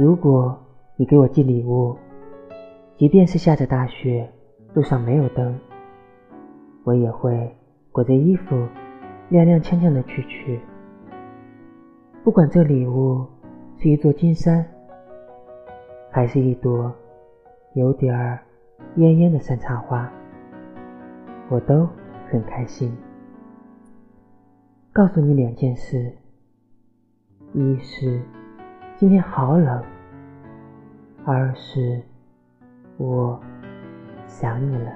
如果你给我寄礼物，即便是下着大雪，路上没有灯，我也会裹着衣服，踉踉跄跄的去取。不管这礼物是一座金山，还是一朵有点儿蔫蔫的山茶花，我都很开心。告诉你两件事：一是今天好冷，二是我想你了。